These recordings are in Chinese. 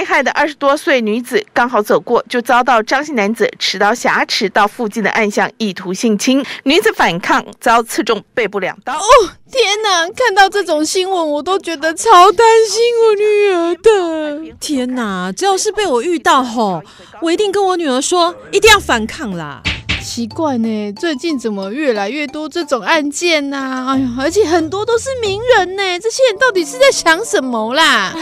被害的二十多岁女子刚好走过，就遭到张姓男子持刀挟持到附近的暗巷，意图性侵。女子反抗，遭刺中背部两刀。哦，天哪！看到这种新闻，我都觉得超担心我女儿的。天哪！只要是被我遇到吼，我一定跟我女儿说，一定要反抗啦。奇怪呢，最近怎么越来越多这种案件呢？哎呀，而且很多都是名人呢，这些人到底是在想什么啦？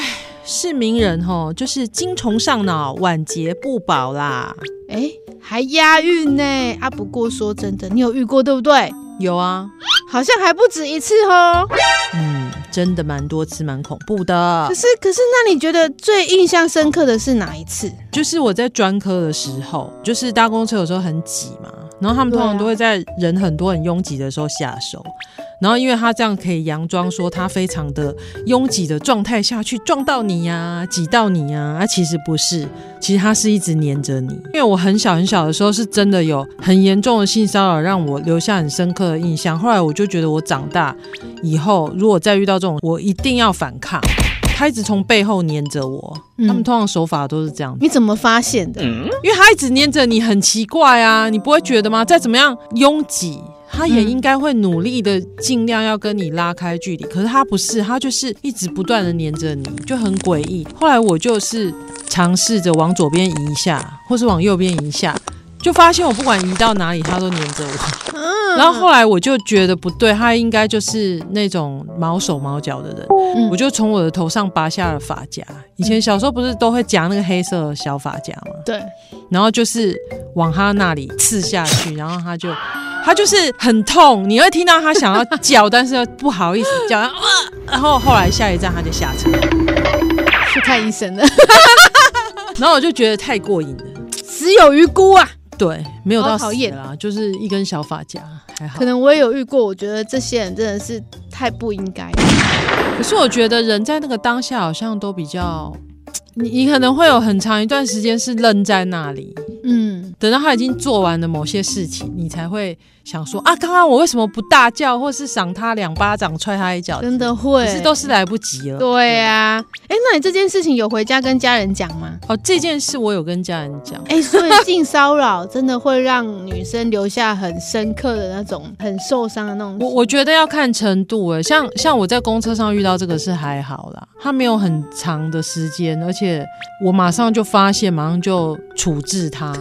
是名人吼，就是精虫上脑，晚节不保啦。哎，还押韵呢啊！不过说真的，你有遇过对不对？有啊，好像还不止一次哦。嗯，真的蛮多次，蛮恐怖的。可是，可是，那你觉得最印象深刻的是哪一次？就是我在专科的时候，就是搭公车有时候很挤嘛，然后他们通常都会在人很多很拥挤的时候下手。然后，因为他这样可以佯装说他非常的拥挤的状态下去撞到你呀、啊，挤到你呀、啊，啊，其实不是，其实他是一直黏着你。因为我很小很小的时候是真的有很严重的性骚扰，让我留下很深刻的印象。后来我就觉得我长大以后，如果再遇到这种，我一定要反抗。他一直从背后黏着我，他们通常手法都是这样。你怎么发现的？因为他一直黏着你，很奇怪啊，你不会觉得吗？再怎么样拥挤。他也应该会努力的，尽量要跟你拉开距离。可是他不是，他就是一直不断的黏着你，就很诡异。后来我就是尝试着往左边移一下，或是往右边移一下，就发现我不管移到哪里，它都黏着我。然后后来我就觉得不对，它应该就是那种毛手毛脚的人。我就从我的头上拔下了发夹。以前小时候不是都会夹那个黑色小发夹吗？对。然后就是往他那里刺下去，然后他就。他就是很痛，你会听到他想要叫，但是又不好意思叫。然后后来下一站他就下车去看医生了。然后我就觉得太过瘾了，死有余辜啊！对，没有到死啦，就是一根小发夹，还好。可能我也有遇过，我觉得这些人真的是太不应该。可是我觉得人在那个当下好像都比较，你 你可能会有很长一段时间是愣在那里。嗯，等到他已经做完了某些事情，你才会想说啊，刚刚我为什么不大叫，或是赏他两巴掌，踹他一脚？真的会，可是都是来不及了。对呀、啊，哎、欸，那你这件事情有回家跟家人讲吗？哦，这件事我有跟家人讲。哎、欸，所以性骚扰真的会让女生留下很深刻的那种很受伤的那种。我我觉得要看程度哎，像像我在公车上遇到这个是还好啦，他没有很长的时间，而且我马上就发现，马上就处置他。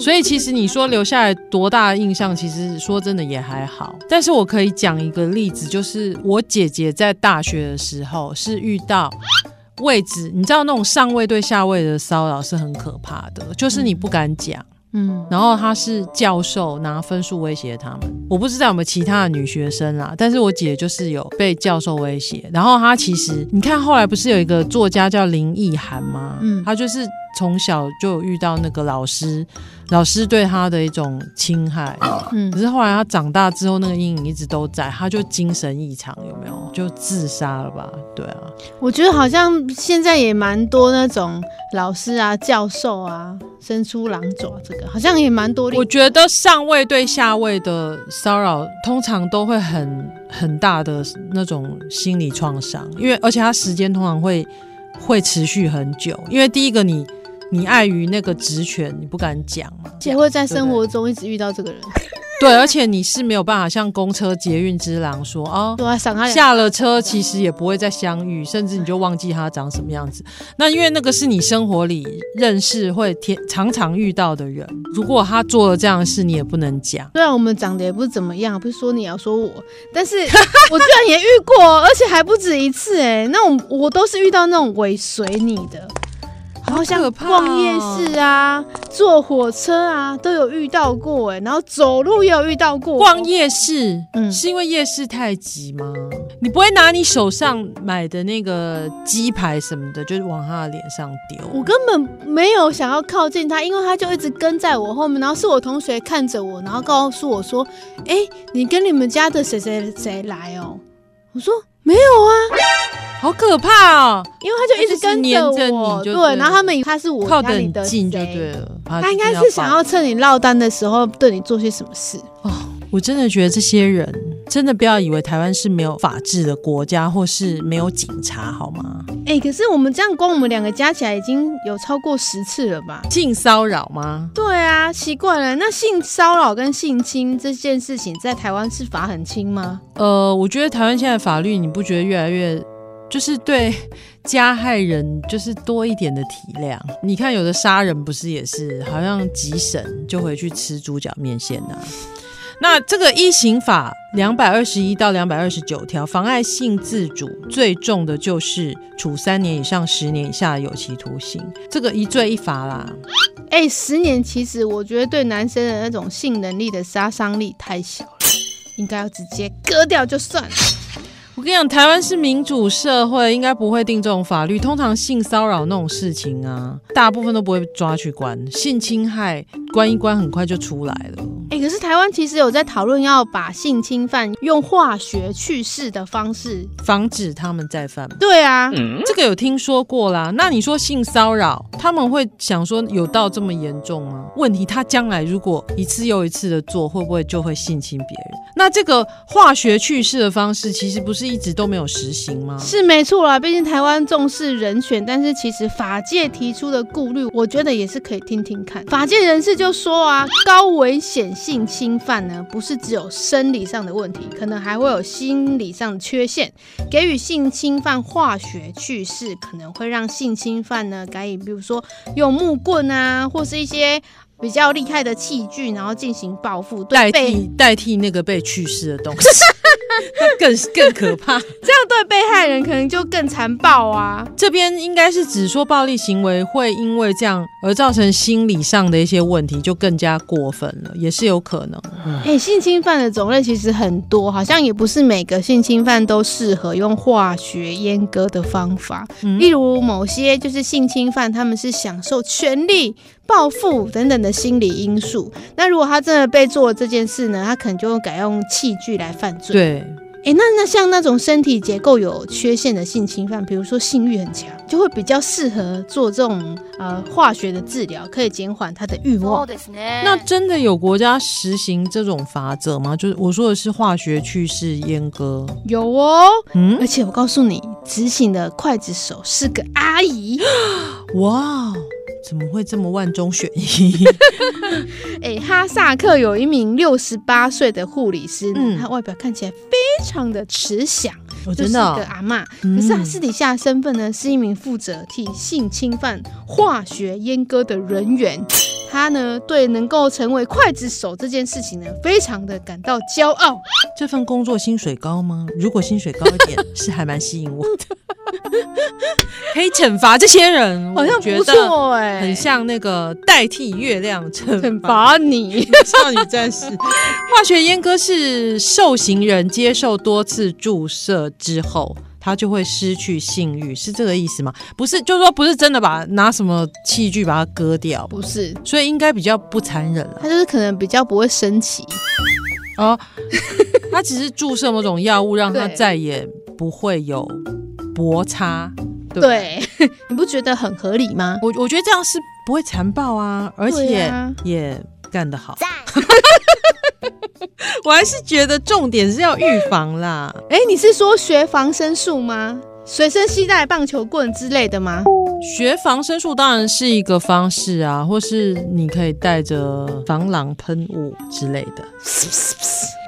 所以其实你说留下来多大的印象，其实说真的也还好。但是我可以讲一个例子，就是我姐姐在大学的时候是遇到位置，你知道那种上位对下位的骚扰是很可怕的，就是你不敢讲。嗯，然后他是教授拿分数威胁他们，我不知道有没有其他的女学生啦，但是我姐就是有被教授威胁。然后她其实，你看后来不是有一个作家叫林奕涵吗？嗯，她就是。从小就有遇到那个老师，老师对他的一种侵害，嗯，可是后来他长大之后，那个阴影一直都在，他就精神异常，有没有？就自杀了吧？对啊，我觉得好像现在也蛮多那种老师啊、教授啊伸出狼爪，这个好像也蛮多。我觉得上位对下位的骚扰，通常都会很很大的那种心理创伤，因为而且他时间通常会会持续很久，因为第一个你。你碍于那个职权，你不敢讲嘛？也会在生活中一直遇到这个人。对，而且你是没有办法像公车捷运之狼说啊，赏他下了车，其实也不会再相遇，甚至你就忘记他长什么样子。那因为那个是你生活里认识会天常常遇到的人，如果他做了这样的事，你也不能讲。虽然我们长得也不是怎么样，不是说你要说我，但是 我居然也遇过，而且还不止一次哎。那种我都是遇到那种尾随你的。然后像可怕哦逛夜市啊、坐火车啊都有遇到过哎，然后走路也有遇到过。逛夜市，嗯是因为夜市太挤吗？你不会拿你手上买的那个鸡排什么的，就是往他的脸上丢？我根本没有想要靠近他，因为他就一直跟在我后面，然后是我同学看着我，然后告诉我说：“哎，你跟你们家的谁谁谁来哦？”我说：“没有啊。”好可怕哦！因为他就一直跟着我，对，对然后他们以为他是我靠得家里的很近就对了。他应该是想要趁你落单的时候对你做些什么事。哦，我真的觉得这些人真的不要以为台湾是没有法治的国家，或是没有警察，好吗？哎、可是我们这样光我们两个加起来已经有超过十次了吧？性骚扰吗？对啊，奇怪了，那性骚扰跟性侵这件事情在台湾是罚很轻吗？呃，我觉得台湾现在法律，你不觉得越来越就是对加害人就是多一点的体谅？你看有的杀人不是也是好像急审就回去吃猪脚面线呐、啊？那这个一刑法两百二十一到两百二十九条，妨碍性自主最重的就是处三年以上十年以下的有期徒刑，这个一罪一罚啦。哎、十年其实我觉得对男生的那种性能力的杀伤力太小了，应该要直接割掉就算了。我跟你讲，台湾是民主社会，应该不会定这种法律。通常性骚扰那种事情啊，大部分都不会抓去管。性侵害关一关，很快就出来了。哎、可是台湾其实有在讨论要把性侵犯用化学去世的方式。防止他们再犯。对啊，这个有听说过啦。那你说性骚扰，他们会想说有到这么严重吗？问题他将来如果一次又一次的做，会不会就会性侵别人？那这个化学去世的方式，其实不是一直都没有实行吗？是没错啦，毕竟台湾重视人权，但是其实法界提出的顾虑，我觉得也是可以听听看。法界人士就说啊，高危险性侵犯呢，不是只有生理上的问题，可能还会有心理上的缺陷。给予性侵犯化学去势，可能会让性侵犯呢改以，比如说用木棍啊，或是一些比较厉害的器具，然后进行报复，对代被替代替那个被去世的东西，那更更可怕。这样对被害人可能就更残暴啊。这边应该是只说暴力行为会因为这样而造成心理上的一些问题，就更加过分了，也是有可能。哎、欸，性侵犯的种类其实很多，好像也不是每个性侵犯都适合用化学阉割的方法。嗯例如某些就是性侵犯，他们是享受权力、报复等等的心理因素。那如果他真的被做了这件事呢，他可能就会改用器具来犯罪。对，哎、欸，那那像那种身体结构有缺陷的性侵犯，比如说性欲很强，就会比较适合做这种呃化学的治疗，可以减缓他的欲望。那真的有国家实行这种法则吗？就是我说的是化学去世阉割。有哦，嗯而且我告诉你，执行的刽子手是个阿姨。哇，怎么会这么万中选一？哎、哈萨克有一名六十八岁的护理师呢，嗯他外表看起来非常的慈祥，真的哦、个阿妈。嗯可是他私底下身份呢，是一名负责替性侵犯化学阉割的人员。她呢，对能够成为刽子手这件事情呢，非常的感到骄傲。这份工作薪水高吗？如果薪水高一点，是还蛮吸引我的。可以惩罚这些人，好像不错哎、很像那个代替月亮惩罚你。少女战士。化学阉割是受刑人接受多次注射之后，他就会失去性欲，是这个意思吗？不是，就是说不是真的把拿什么器具把它割掉，不是，所以应该比较不残忍了。他就是可能比较不会生气。哦，他只是注射某种药物，让他再也不会有摩擦。对对，你不觉得很合理吗？我我觉得这样是不会残暴啊，而且啊也干得好。我还是觉得重点是要预防啦。哎、你是说学防身术吗？随身携带棒球棍之类的吗？学防身术当然是一个方式啊，或是你可以带着防狼喷雾之类的，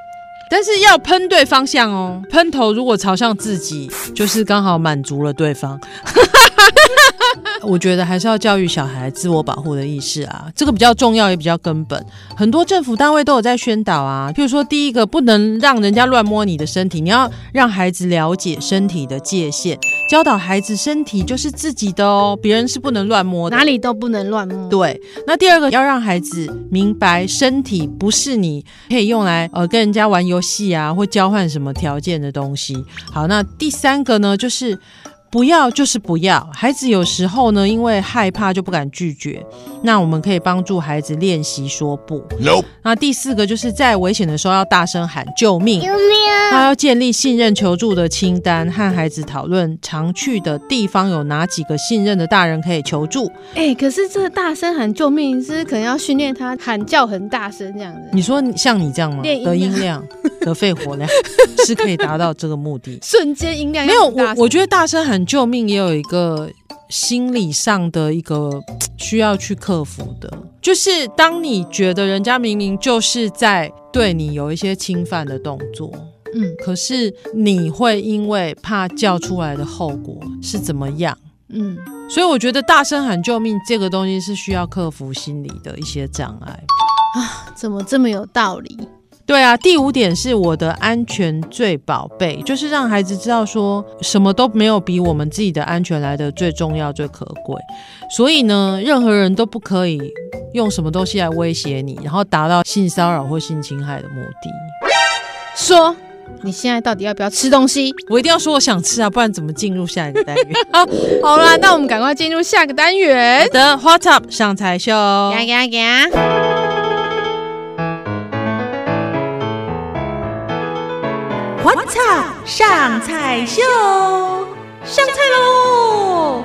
但是要喷对方向哦。喷头如果朝向自己，就是刚好满足了对方。我觉得还是要教育小孩自我保护的意识啊，这个比较重要也比较根本。很多政府单位都有在宣导啊，譬如说第一个不能让人家乱摸你的身体，你要让孩子了解身体的界限，教导孩子身体就是自己的哦，别人是不能乱摸的，哪里都不能乱摸。对，那第二个要让孩子明白身体不是你可以用来呃跟人家玩游游戏啊或交换什么条件的东西。好，那第三个呢就是。不要就是不要，孩子有时候呢，因为害怕就不敢拒绝。那我们可以帮助孩子练习说不。No。那第四个就是在危险的时候要大声喊救命。救命啊！那要建立信任求助的清单，和孩子讨论常去的地方有哪几个信任的大人可以求助。哎、欸，可是这大声喊救命是，是可能要训练他喊叫很大声这样子。你说像你这样吗？的音量、的肺活量 是可以达到这个目的。瞬间音量没有我，我觉得大声喊。救命也有一个心理上的一个需要去克服的，就是当你觉得人家明明就是在对你有一些侵犯的动作，嗯，可是你会因为怕叫出来的后果是怎么样，嗯，所以我觉得大声喊救命这个东西是需要克服心理的一些障碍啊，怎么这么有道理？对啊，第五点是我的安全最宝贝，就是让孩子知道说什么都没有比我们自己的安全来的最重要、最可贵。所以呢，任何人都不可以用什么东西来威胁你，然后达到性骚扰或性侵害的目的。说你现在到底要不要吃东西？我一定要说我想吃啊，不然怎么进入下一个单元？好，啦，那我们赶快进入下个单元。好的，What's up 上台秀。呀呀呀！我操！上菜秀，上菜喽！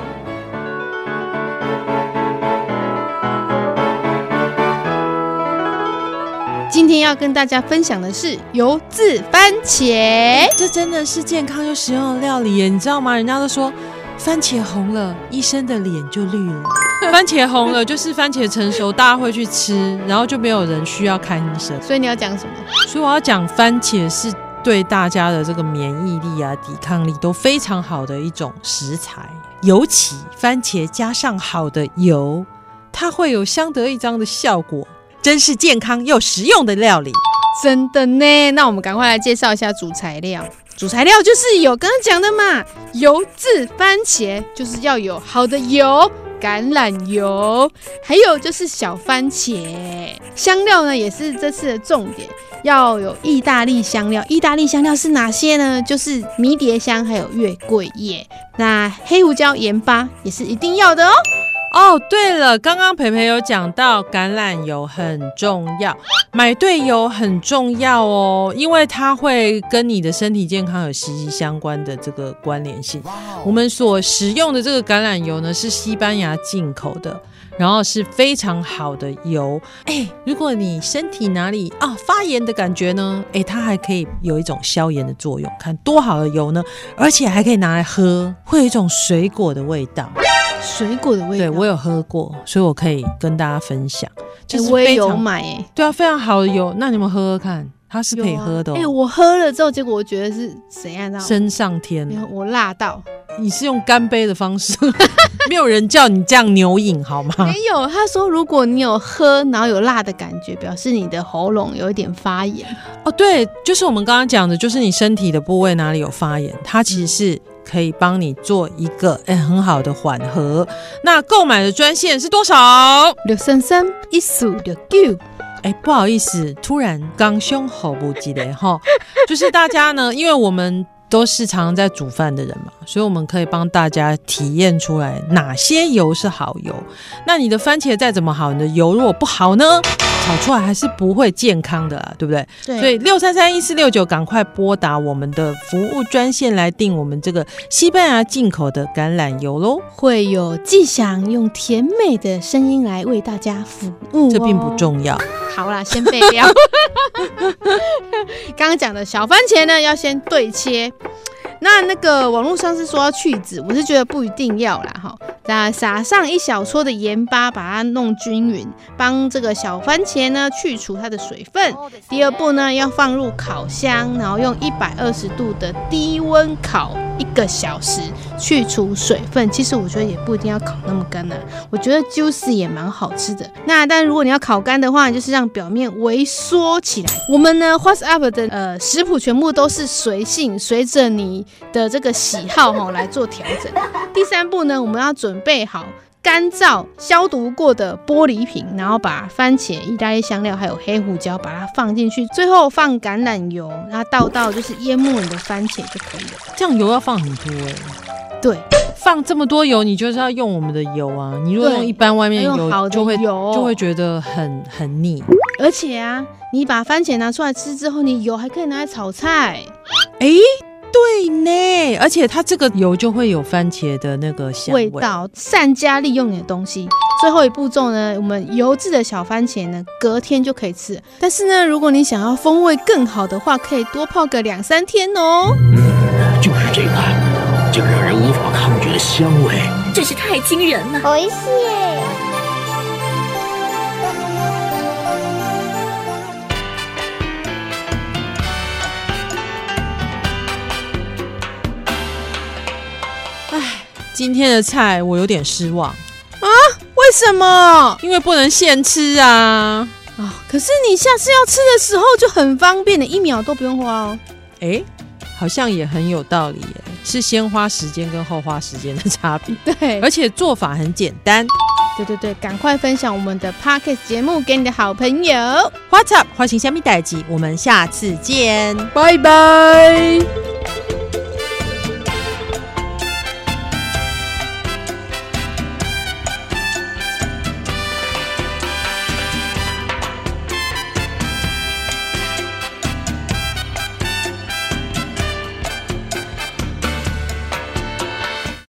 今天要跟大家分享的是油渍番茄，这真的是健康又实用的料理耶！你知道吗？人家都说番茄红了，医生的脸就绿了。番茄红了，就是番茄成熟，大家会去吃，然后就没有人需要看医生。所以你要讲什么？所以我要讲番茄是。对大家的这个免疫力啊、抵抗力都非常好的一种食材，尤其番茄加上好的油，它会有相得益彰的效果，真是健康又实用的料理。真的呢，那我们赶快来介绍一下主材料。主材料就是有刚刚讲的嘛，油渍番茄就是要有好的油，橄榄油，还有就是小番茄。香料呢也是这次的重点。要有意大利香料，意大利香料是哪些呢？就是迷迭香，还有月桂叶。那黑胡椒、盐巴也是一定要的哦。哦，对了，刚刚培培有讲到橄榄油很重要，买对油很重要哦，因为它会跟你的身体健康有息息相关的这个关联性。我们所使用的这个橄榄油呢，是西班牙进口的。然后是非常好的油，哎，如果你身体哪里啊发炎的感觉呢，哎，它还可以有一种消炎的作用，看多好的油呢，而且还可以拿来喝，会有一种水果的味道，水果的味道，对，我有喝过，所以我可以跟大家分享，就是我也有买，哎，对啊，非常好的油，那你们喝喝看，它是可以喝的，哦，哎，我喝了之后，结果我觉得是怎样的？升上天，我辣到。你是用干杯的方式，没有人叫你这样牛饮好吗？没有，他说如果你有喝，然后有辣的感觉，表示你的喉咙有一点发炎。哦，对，就是我们刚刚讲的，就是你身体的部位哪里有发炎，它其实是可以帮你做一个哎很好的缓和。那购买的专线是多少？六三三一四六九。哎，不好意思，突然刚胸口不记得哈，就是大家呢，因为我们。都是常常在煮饭的人嘛，所以我们可以帮大家体验出来哪些油是好油。那你的番茄再怎么好，你的油如果不好呢，炒出来还是不会健康的啦，对不对？对。所以六三三一四六九，赶快拨打我们的服务专线来订我们这个西班牙进口的橄榄油喽。会有季祥用甜美的声音来为大家服务哦。这并不重要。好啦，先备料。刚刚讲的小番茄呢，要先对切。那那个网络上是说要去籽，我是觉得不一定要啦哈。那撒上一小撮的盐巴，把它弄均匀，帮这个小番茄呢去除它的水分。第二步呢，要放入烤箱，然后用一百二十度的低温烤一个小时，去除水分。其实我觉得也不一定要烤那么干呢、啊，我觉得 juicy 也蛮好吃的。那但如果你要烤干的话，就是让表面微缩起来。我们呢，What's Up 的呃食谱全部都是随性，随着你的这个喜好哈来做调整。第三步呢，我们要准备好干燥消毒过的玻璃瓶，然后把番茄、意大利香料还有黑胡椒把它放进去，最后放橄榄油，然后倒到就是淹没你的番茄就可以了。这样油要放很多哎、欸。对，放这么多油，你就是要用我们的油啊。你如果用一般外面油，油就会就会觉得很很腻。而且啊，你把番茄拿出来吃之后，你油还可以拿来炒菜。哎。对呢，而且它这个油就会有番茄的那个香味，道，善加利用你的东西。最后一步骤呢，我们油制的小番茄呢，隔天就可以吃。但是呢，如果你想要风味更好的话，可以多泡个两三天哦。嗯，就是这个，这个让人无法抗拒的香味，真是太惊人了，おい今天的菜我有点失望啊！为什么？因为不能现吃啊！啊、哦！可是你下次要吃的时候就很方便的，一秒都不用花哦。哎，好像也很有道理耶，是先花时间跟后花时间的差别。对，而且做法很简单。对对对，赶快分享我们的 Podcast 节目给你的好朋友。What's up？欢迎虾米代记，我们下次见，拜拜。